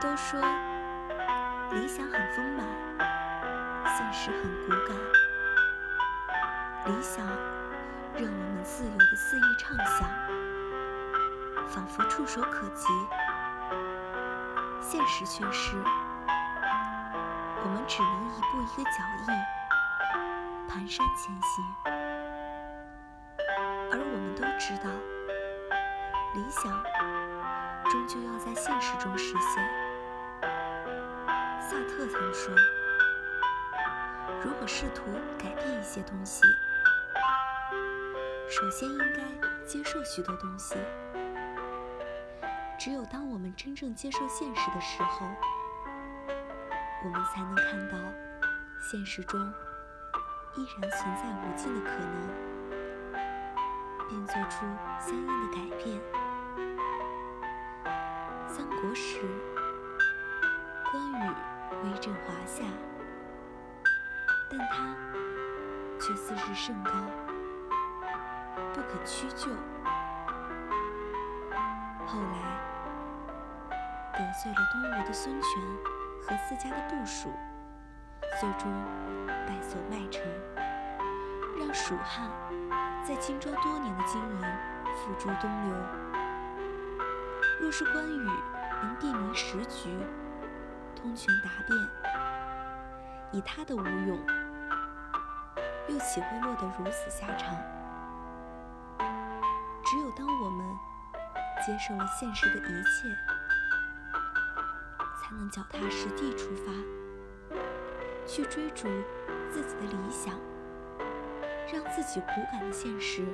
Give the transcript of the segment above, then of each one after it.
都说理想很丰满，现实很骨感。理想让我们自由的肆意畅想，仿佛触手可及；现实却是，我们只能一步一个脚印，蹒跚前行。而我们都知道，理想终究要在现实中实现。萨特曾说：“如果试图改变一些东西，首先应该接受许多东西。只有当我们真正接受现实的时候，我们才能看到现实中依然存在无尽的可能，并做出相应的改变。”三国时，关羽威震华夏，但他却自视甚高。不可屈就。后来得罪了东吴的孙权和自家的部属，最终败走麦城，让蜀汉在荆州多年的经营付诸东流。若是关羽能辨明时局，通权达变，以他的无勇，又岂会落得如此下场？只有当我们接受了现实的一切，才能脚踏实地出发，去追逐自己的理想，让自己骨感的现实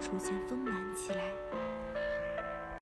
逐渐丰满起来。